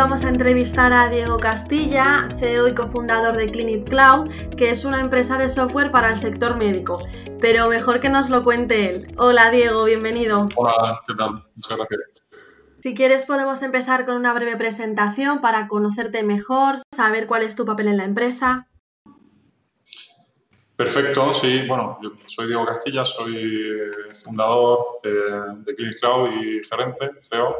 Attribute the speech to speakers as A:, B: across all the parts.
A: Vamos a entrevistar a Diego Castilla, CEO y cofundador de Clinic Cloud, que es una empresa de software para el sector médico. Pero mejor que nos lo cuente él. Hola Diego, bienvenido.
B: Hola, ¿qué tal? Muchas gracias.
A: Si quieres podemos empezar con una breve presentación para conocerte mejor, saber cuál es tu papel en la empresa.
B: Perfecto, sí. Bueno, yo soy Diego Castilla, soy eh, fundador eh, de Clinic Cloud y gerente, CEO.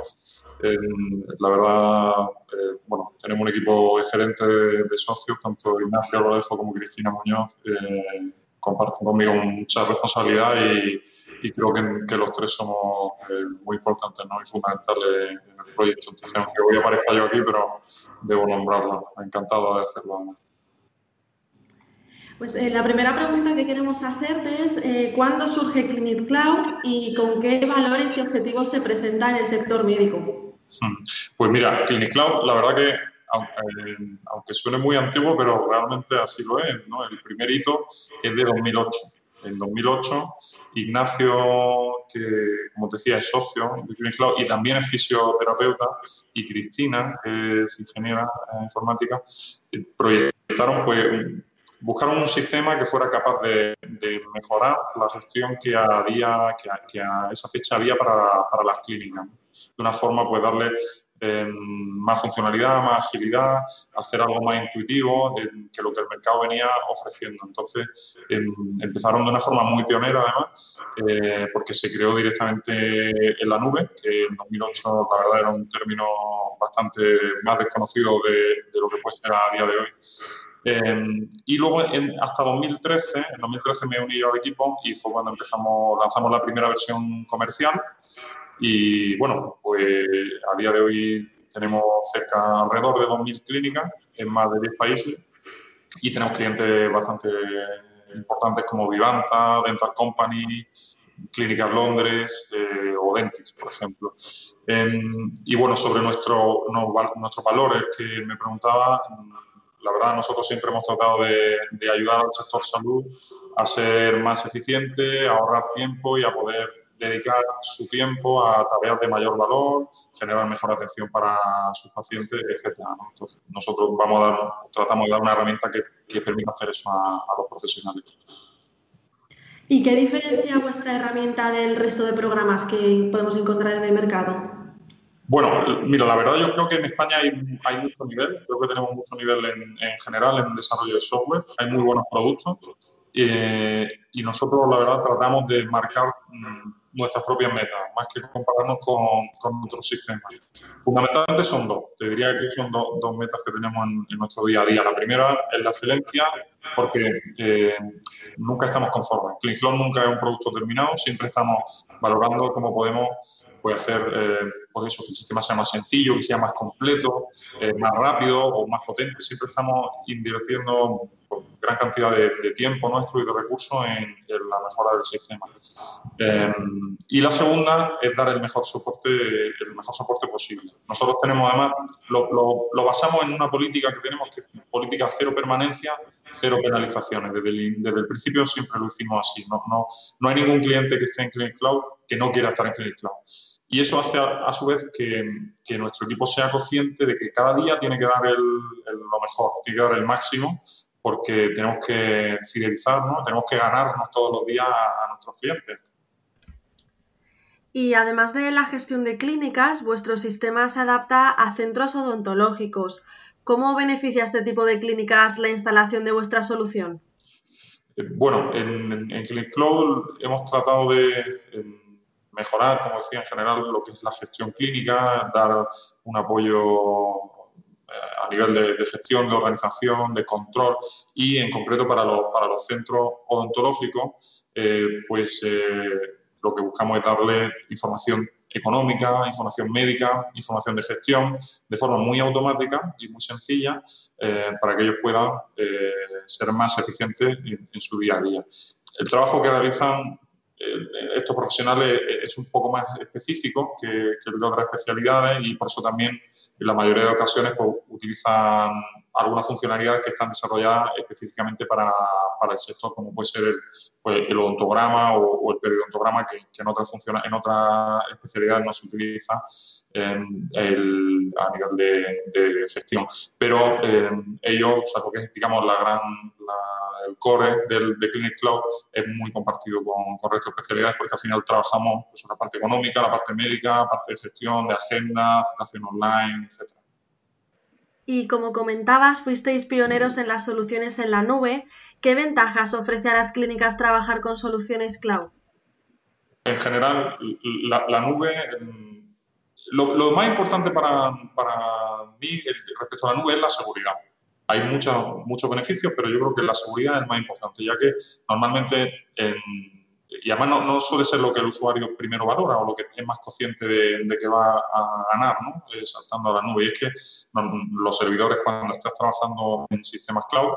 B: La verdad, eh, bueno, tenemos un equipo excelente de, socios, tanto Ignacio Rodolfo como Cristina Muñoz comparten conmigo mucha responsabilidad y, creo que, los tres somos muy importantes ¿no? y fundamentales en el proyecto. Entonces, aunque hoy aparezca yo aquí, pero debo nombrarlo. Encantado de hacerlo.
A: Pues eh, la primera pregunta que queremos hacerte es eh, ¿cuándo surge Clinic Cloud y con qué valores y objetivos se presenta en el sector médico?
B: Pues mira, Clinic Cloud, la verdad que eh, aunque suene muy antiguo, pero realmente así lo es. ¿no? El primer hito es de 2008. En 2008, Ignacio, que como te decía es socio de Clinic Cloud y también es fisioterapeuta, y Cristina, que es ingeniera informática, proyectaron pues, buscaron un sistema que fuera capaz de, mejorar la gestión que a, día, que a, esa fecha había para, las clínicas. De una forma, pues darle em, más funcionalidad, más agilidad, hacer algo más intuitivo que lo que el mercado venía ofreciendo. Entonces, em, empezaron de una forma muy pionera, además, eh, porque se creó directamente en la nube, que en 2008, la verdad, era un término bastante más desconocido de, lo que puede ser a día de hoy. Em, y luego hasta 2013, en 2013 me uní al equipo y fue cuando empezamos, lanzamos la primera versión comercial y bueno, pues a día de hoy tenemos cerca alrededor de 2.000 clínicas en más de 10 países y tenemos clientes bastante importantes como Vivanta, Dental Company, Clínicas Londres eh, o Dentix, por ejemplo. Em, y bueno, sobre nuestro, nuestros valores que me preguntaba, la verdad, nosotros siempre hemos tratado de, ayudar al sector salud a ser más eficiente, a ahorrar tiempo y a poder dedicar su tiempo a tareas de mayor valor, generar mejor atención para sus pacientes, etc. nosotros vamos a dar, tratamos de dar una herramienta que, permita hacer eso a, los profesionales.
A: ¿Y qué diferencia vuestra herramienta del resto de programas que podemos encontrar en el mercado?
B: Bueno, mira, la verdad yo creo que en España hay, mucho nivel, creo que tenemos mucho nivel en, general en el desarrollo de software, hay muy buenos productos eh, y nosotros la verdad tratamos de marcar mm, nuestras propias metas, más que compararnos con, otros sistemas. Fundamentalmente son dos, te diría que son dos metas que tenemos en, nuestro día a día. La primera es la excelencia, porque eh, nunca estamos conformes. CleanCloud nunca es un producto terminado, siempre estamos valorando cómo podemos puede hacer eh, pues eso, que el sistema sea más sencillo, que sea más completo, eh, más rápido o más potente. Siempre estamos invirtiendo gran cantidad de, tiempo nuestro y de recursos en, la mejora del sistema. Eh, y la segunda es dar el mejor soporte, el mejor soporte posible. Nosotros tenemos además, lo, basamos en una política que tenemos, que es política cero permanencia, cero penalizaciones. Desde el, principio siempre lo hicimos así. No, no, no hay ningún cliente que esté en Clinic Cloud que no quiera estar en Clinic Cloud. Y eso hace a, su vez que, nuestro equipo sea consciente de que cada día tiene que dar el, lo mejor, tiene que dar el máximo, porque tenemos que fidelizarnos, tenemos que ganarnos todos los días a, nuestros clientes.
A: Y además de la gestión de clínicas, vuestro sistema se adapta a centros odontológicos. ¿Cómo beneficia este tipo de clínicas la instalación de vuestra solución?
B: Eh, bueno, en, en Clinic Cloud hemos tratado de, mejorar, como decía, en general lo que es la gestión clínica, dar un apoyo a nivel de, gestión, de organización, de control y en concreto para los, para los centros odontológicos, eh, pues eh, lo que buscamos es darle información económica, información médica, información de gestión de forma muy automática y muy sencilla para que ellos puedan ser más eficientes en, su día a día. El trabajo que realizan eh, estos profesionales es un poco más específico que, el de otras especialidades y por eso también en la mayoría de ocasiones pues, utilizan algunas funcionalidades que están desarrolladas específicamente para, para el sector, como puede ser el, pues, el odontograma o, el periodontograma, que, en, otras en otras especialidades no se utiliza. el, a nivel de, gestión. Pero eh, ellos, o sea, lo que es, digamos, la gran, el core del, de Clinic Cloud es muy compartido con, con resto de especialidades porque al final trabajamos pues, la parte económica, la parte médica, la parte de gestión, de agenda, citación online, etc.
A: Y como comentabas, fuisteis pioneros en las soluciones en la nube. ¿Qué ventajas ofrece a las clínicas trabajar con soluciones cloud?
B: En general, la, nube, lo, más importante para, mí respecto a la nube es la seguridad. Hay muchos muchos beneficios, pero yo creo que la seguridad es más importante, ya que normalmente, y además no, suele ser lo que el usuario primero valora o lo que es más consciente de, que va a ganar ¿no? Eh, saltando a la nube. Y es que los servidores cuando estás trabajando en sistemas cloud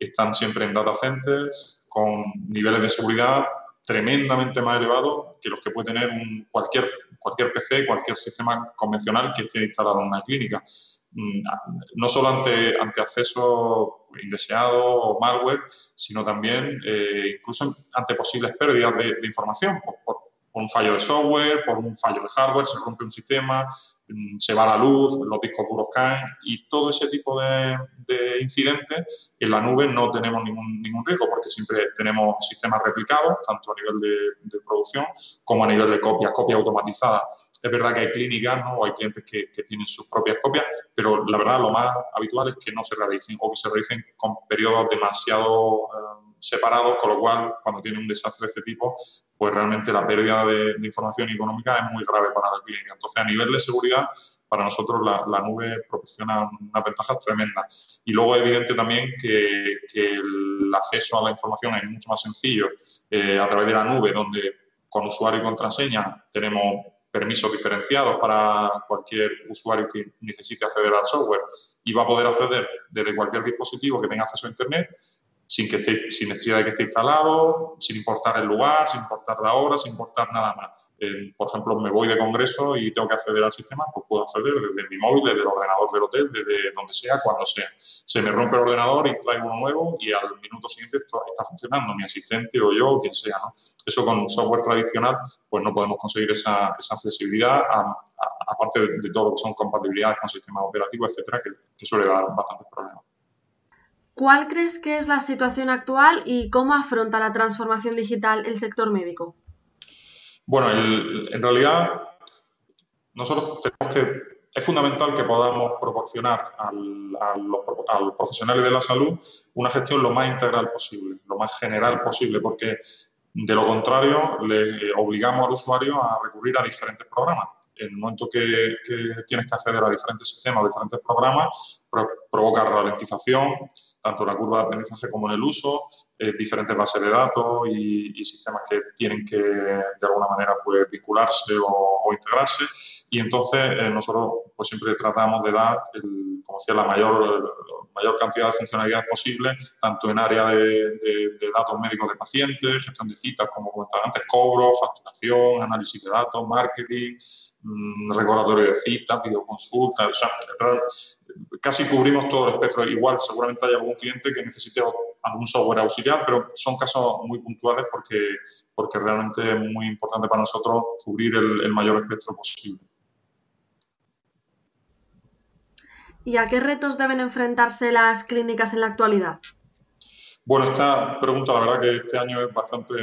B: están siempre en data centers con niveles de seguridad tremendamente más elevados que los que puede tener un, cualquier, cualquier PC, cualquier sistema convencional que esté instalado en una clínica. Mm, no solo ante, ante acceso indeseado o malware, sino también eh, incluso ante posibles pérdidas de, información por, un fallo de software, por un fallo de hardware, se rompe un sistema, Mm, se va la luz, los discos duros caen y todo ese tipo de, incidentes en la nube no tenemos ningún, ningún, riesgo porque siempre tenemos sistemas replicados, tanto a nivel de, producción como a nivel de copias, copias automatizadas. Es verdad que hay clínicas ¿no? o hay clientes que, tienen sus propias copias, pero la verdad lo más habitual es que no se realicen o que se realicen con periodos demasiado eh, separados, con lo cual cuando tiene un desastre de este tipo, pues realmente la pérdida de, información económica es muy grave para la clínica. Entonces, a nivel de seguridad, para nosotros la, nube proporciona unas ventajas tremendas. Y luego es evidente también que, el acceso a la información es mucho más sencillo eh, a través de la nube, donde con usuario y contraseña tenemos permisos diferenciados para cualquier usuario que necesite acceder al software y va a poder acceder desde cualquier dispositivo que tenga acceso a Internet sin, que esté, sin necesidad de que esté instalado, sin importar el lugar, sin importar la hora, sin importar nada más. Por ejemplo, me voy de congreso y tengo que acceder al sistema, pues puedo acceder desde mi móvil, desde el ordenador del hotel, desde donde sea, cuando sea. Se me rompe el ordenador y traigo uno nuevo y al minuto siguiente está funcionando, mi asistente o yo o quien sea. ¿no? Eso con software tradicional, pues no podemos conseguir esa, esa flexibilidad, aparte de, todo lo que son compatibilidades con sistemas operativos, etcétera, que suele dar bastantes problemas.
A: ¿Cuál crees que es la situación actual y cómo afronta la transformación digital el sector médico?
B: Bueno, en realidad nosotros tenemos que, es fundamental que podamos proporcionar a los profesionales de la salud una gestión lo más integral posible, lo más general posible, porque de lo contrario le obligamos al usuario a recurrir a diferentes programas. En el momento que, tienes que acceder a diferentes sistemas, a diferentes programas, provoca ralentización, tanto en la curva de aprendizaje como en el uso, eh, diferentes bases de datos y, sistemas que tienen que de alguna manera pues, vincularse o, integrarse. Y entonces eh, nosotros pues, siempre tratamos de dar, el, como decía, la mayor, mayor cantidad de funcionalidades posible, tanto en área de, datos médicos de pacientes, gestión de citas, como comentaba antes, cobro, facturación, análisis de datos, marketing, mmm, recordatorio de citas, videoconsultas. O sea, casi cubrimos todo el espectro. Igual, seguramente hay algún cliente que necesite algún software auxiliar, pero son casos muy puntuales porque, porque realmente es muy importante para nosotros cubrir el, mayor espectro posible.
A: ¿Y a qué retos deben enfrentarse las clínicas en la actualidad?
B: Bueno, esta pregunta la verdad que este año es bastante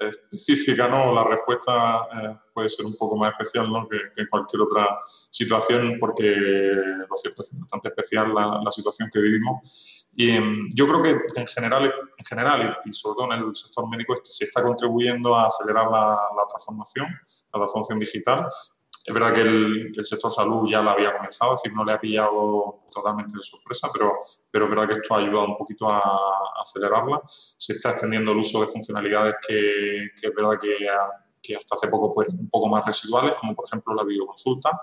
B: específica, ¿no? La respuesta eh, puede ser un poco más especial, ¿no? Que, en cualquier otra situación, porque lo cierto es que es bastante especial la, situación que vivimos. Y em, yo creo que en general, en general y, sobre todo en el sector médico se está contribuyendo a acelerar la, la transformación, la transformación digital, es verdad que el, sector salud ya la había comenzado, es decir, no le ha pillado totalmente de sorpresa, pero, pero es verdad que esto ha ayudado un poquito a, acelerarla. Se está extendiendo el uso de funcionalidades que, que es verdad que, que, hasta hace poco fueron un poco más residuales, como por ejemplo la videoconsulta.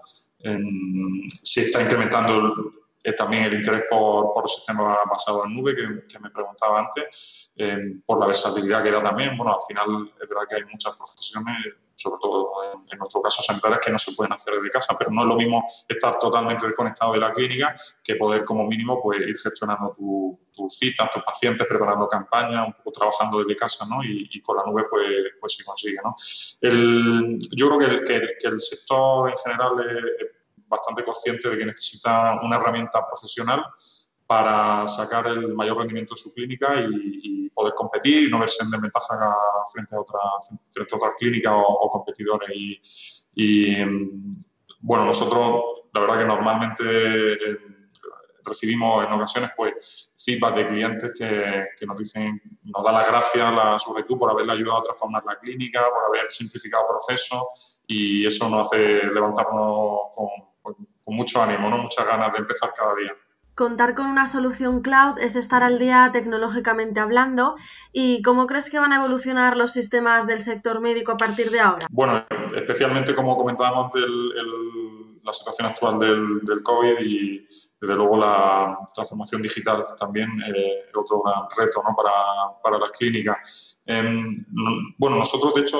B: se está incrementando eh, también el interés por, por sistemas basados en nube, que, que me preguntaba antes, por la versatilidad que da también. Bueno, al final es verdad que hay muchas profesiones sobre todo en, nuestro caso sanitarios que no se pueden hacer desde casa, pero no es lo mismo estar totalmente desconectado de la clínica que poder como mínimo pues ir gestionando tus citas, tus pacientes, preparando campañas, un poco trabajando desde casa, ¿no? Y, con la nube pues, pues se consigue, ¿no? yo creo que, que, el sector en general es bastante consciente de que necesita una herramienta profesional para sacar el mayor rendimiento de su clínica y, poder competir y no verse en desventaja frente a, otra, frente a otras clínicas o, competidores. Y, bueno, nosotros la verdad que normalmente eh, recibimos en ocasiones pues feedback de clientes que, nos dicen, nos da las gracias a su por haberle ayudado a transformar la clínica, por haber simplificado procesos y eso nos hace levantarnos con, con mucho ánimo, ¿no? muchas ganas de empezar cada día.
A: Contar con una solución cloud es estar al día tecnológicamente hablando. ¿Y cómo crees que van a evolucionar los sistemas del sector médico a partir de ahora?
B: Bueno, especialmente como comentábamos la situación actual del, COVID y desde luego la transformación digital también eh, es otro gran reto ¿no? para, para las clínicas. Em, bueno, nosotros de hecho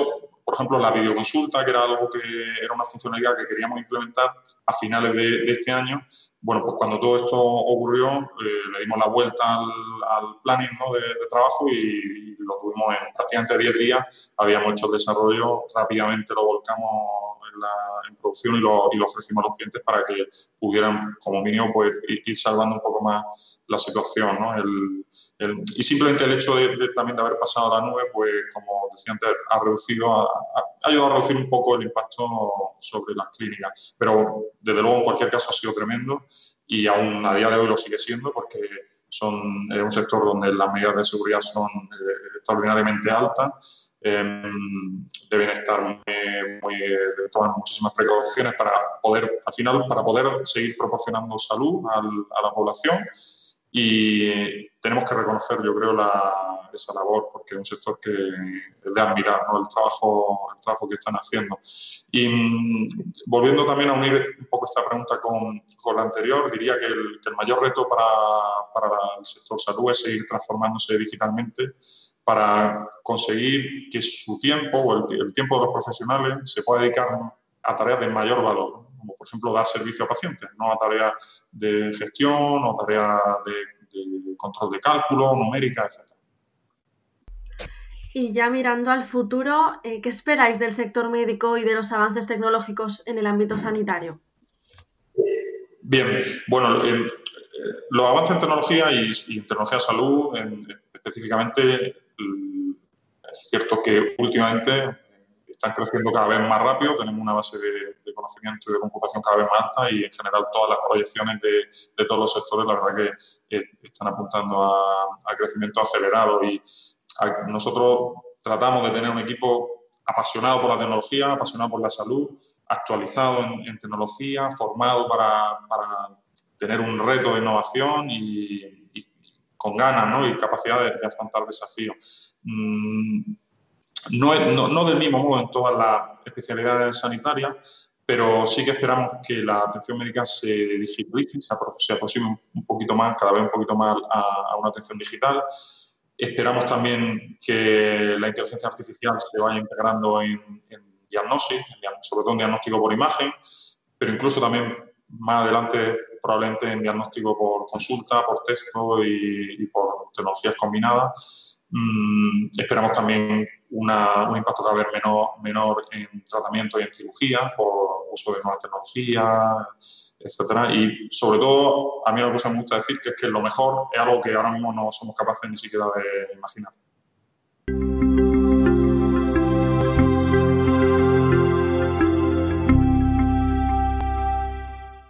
B: por ejemplo, la videoconsulta, que era algo que era una funcionalidad que queríamos implementar a finales de, este año. Bueno, pues cuando todo esto ocurrió, eh, le dimos la vuelta al, planning de, trabajo y, lo tuvimos en prácticamente 10 días. Habíamos hecho el desarrollo, rápidamente lo volcamos en, producción y lo, y lo, ofrecimos a los clientes para que pudieran, como mínimo, pues, ir, salvando un poco más la situación. ¿no? El, y simplemente el hecho de, también de haber pasado a la nube, pues como decía antes, ha reducido, ha, ayudado a reducir un poco el impacto sobre las clínicas. Pero desde luego en cualquier caso ha sido tremendo y aún a día de hoy lo sigue siendo porque son un sector donde las medidas de seguridad son eh, extraordinariamente altas. Em, deben estar muy, muy, tomar muchísimas precauciones para poder, al final, para poder seguir proporcionando salud a la población y tenemos que reconocer, yo creo, la, esa labor, porque es un sector que es de admirar, ¿no? el, trabajo, el trabajo que están haciendo. Y mm, volviendo también a unir un poco esta pregunta con, con la anterior, diría que el, que el mayor reto para, para, el sector salud es seguir transformándose digitalmente para conseguir que su tiempo o el, el tiempo de los profesionales se pueda dedicar a tareas de mayor valor como por ejemplo dar servicio a pacientes, no a tareas de gestión o tareas de, control de cálculo, numérica, etc.
A: Y ya mirando al futuro, eh, ¿qué esperáis del sector médico y de los avances tecnológicos en el ámbito sanitario?
B: Bien, bueno, eh, los avances en tecnología y, en tecnología de salud, específicamente, es cierto que últimamente están creciendo cada vez más rápido, tenemos una base de, conocimiento y de computación cada vez más alta y en general todas las proyecciones de, todos los sectores la verdad que eh, están apuntando a, crecimiento acelerado y nosotros tratamos de tener un equipo apasionado por la tecnología, apasionado por la salud, actualizado en, tecnología, formado para, tener un reto de innovación y, con ganas y capacidad de, afrontar desafíos. Mm, no, no, del mismo modo en todas las especialidades sanitarias, pero sí que esperamos que la atención médica se digitalice, se aproxime un poquito más, cada vez un poquito más a, una atención digital. Esperamos también que la inteligencia artificial se vaya integrando en, en diagnóstico, sobre todo en diagnóstico por imagen, pero incluso también más adelante probablemente en diagnóstico por consulta, por texto y, por tecnologías combinadas. Mm, esperamos también un impacto cada vez menor, menor en tratamiento y en cirugía por uso de nuevas tecnologías, etcétera. Y sobre todo, a mí lo que me gusta decir que es que lo mejor es algo que ahora mismo no somos capaces ni siquiera de imaginar.